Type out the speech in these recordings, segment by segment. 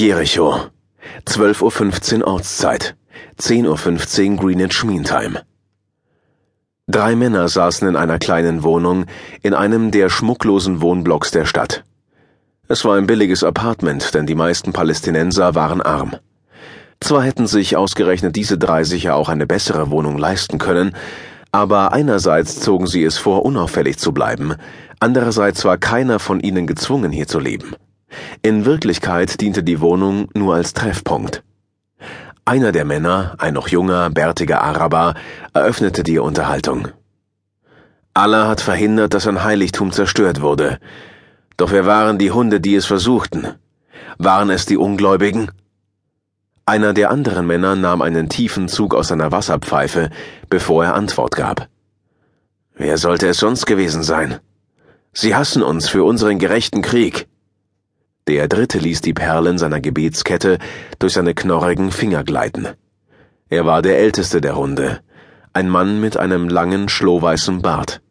Jericho. 12.15 Uhr Ortszeit. 10.15 Uhr Greenwich Mean Time. Drei Männer saßen in einer kleinen Wohnung in einem der schmucklosen Wohnblocks der Stadt. Es war ein billiges Apartment, denn die meisten Palästinenser waren arm. Zwar hätten sich ausgerechnet diese drei sicher auch eine bessere Wohnung leisten können, aber einerseits zogen sie es vor, unauffällig zu bleiben, andererseits war keiner von ihnen gezwungen, hier zu leben. In Wirklichkeit diente die Wohnung nur als Treffpunkt. Einer der Männer, ein noch junger, bärtiger Araber, eröffnete die Unterhaltung. Allah hat verhindert, dass ein Heiligtum zerstört wurde. Doch wer waren die Hunde, die es versuchten? Waren es die Ungläubigen? Einer der anderen Männer nahm einen tiefen Zug aus seiner Wasserpfeife, bevor er Antwort gab. Wer sollte es sonst gewesen sein? Sie hassen uns für unseren gerechten Krieg. Der dritte ließ die Perlen seiner Gebetskette durch seine knorrigen Finger gleiten. Er war der älteste der Runde, ein Mann mit einem langen, schlohweißen Bart.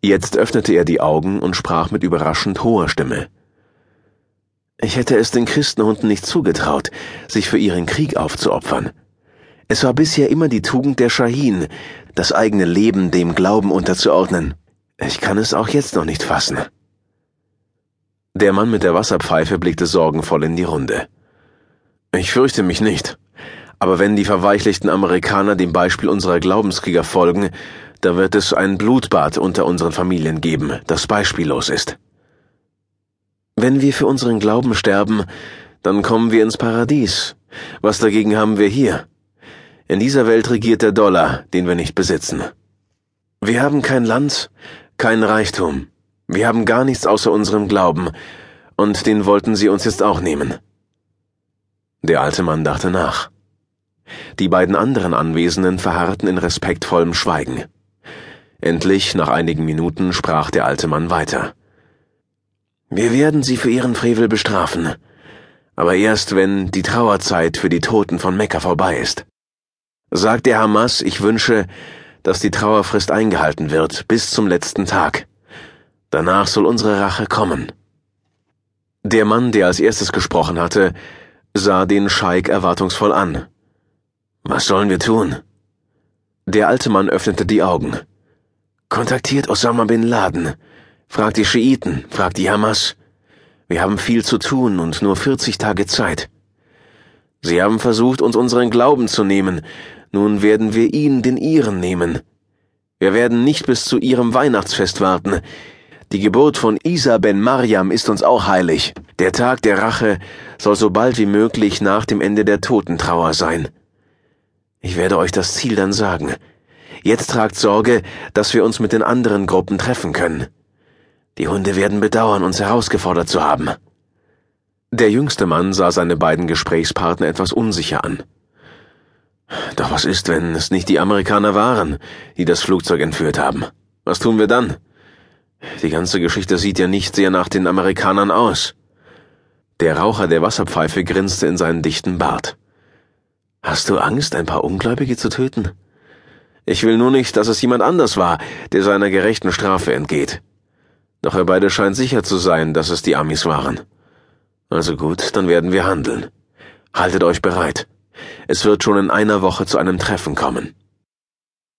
Jetzt öffnete er die Augen und sprach mit überraschend hoher Stimme. Ich hätte es den Christenhunden nicht zugetraut, sich für ihren Krieg aufzuopfern. Es war bisher immer die Tugend der Shahin, das eigene Leben dem Glauben unterzuordnen. Ich kann es auch jetzt noch nicht fassen. Der Mann mit der Wasserpfeife blickte sorgenvoll in die Runde. Ich fürchte mich nicht. Aber wenn die verweichlichten Amerikaner dem Beispiel unserer Glaubenskrieger folgen, da wird es ein Blutbad unter unseren Familien geben, das beispiellos ist. Wenn wir für unseren Glauben sterben, dann kommen wir ins Paradies. Was dagegen haben wir hier? In dieser Welt regiert der Dollar, den wir nicht besitzen. Wir haben kein Land, kein Reichtum. Wir haben gar nichts außer unserem Glauben, und den wollten sie uns jetzt auch nehmen. Der alte Mann dachte nach. Die beiden anderen Anwesenden verharrten in respektvollem Schweigen. Endlich, nach einigen Minuten, sprach der alte Mann weiter. Wir werden sie für ihren Frevel bestrafen, aber erst wenn die Trauerzeit für die Toten von Mekka vorbei ist. Sagt der Hamas, ich wünsche, dass die Trauerfrist eingehalten wird bis zum letzten Tag. Danach soll unsere Rache kommen. Der Mann, der als erstes gesprochen hatte, sah den Scheik erwartungsvoll an. Was sollen wir tun? Der alte Mann öffnete die Augen. Kontaktiert Osama bin Laden. Fragt die Schiiten, fragt die Hamas. Wir haben viel zu tun und nur 40 Tage Zeit. Sie haben versucht, uns unseren Glauben zu nehmen. Nun werden wir ihn den ihren nehmen. Wir werden nicht bis zu ihrem Weihnachtsfest warten. Die Geburt von Isa ben Mariam ist uns auch heilig. Der Tag der Rache soll so bald wie möglich nach dem Ende der Totentrauer sein. Ich werde euch das Ziel dann sagen. Jetzt tragt Sorge, dass wir uns mit den anderen Gruppen treffen können. Die Hunde werden bedauern, uns herausgefordert zu haben. Der jüngste Mann sah seine beiden Gesprächspartner etwas unsicher an. Doch was ist, wenn es nicht die Amerikaner waren, die das Flugzeug entführt haben? Was tun wir dann? Die ganze Geschichte sieht ja nicht sehr nach den Amerikanern aus. Der Raucher der Wasserpfeife grinste in seinen dichten Bart. Hast du Angst, ein paar Ungläubige zu töten? Ich will nur nicht, dass es jemand anders war, der seiner gerechten Strafe entgeht. Doch ihr beide scheint sicher zu sein, dass es die Amis waren. Also gut, dann werden wir handeln. Haltet euch bereit. Es wird schon in einer Woche zu einem Treffen kommen.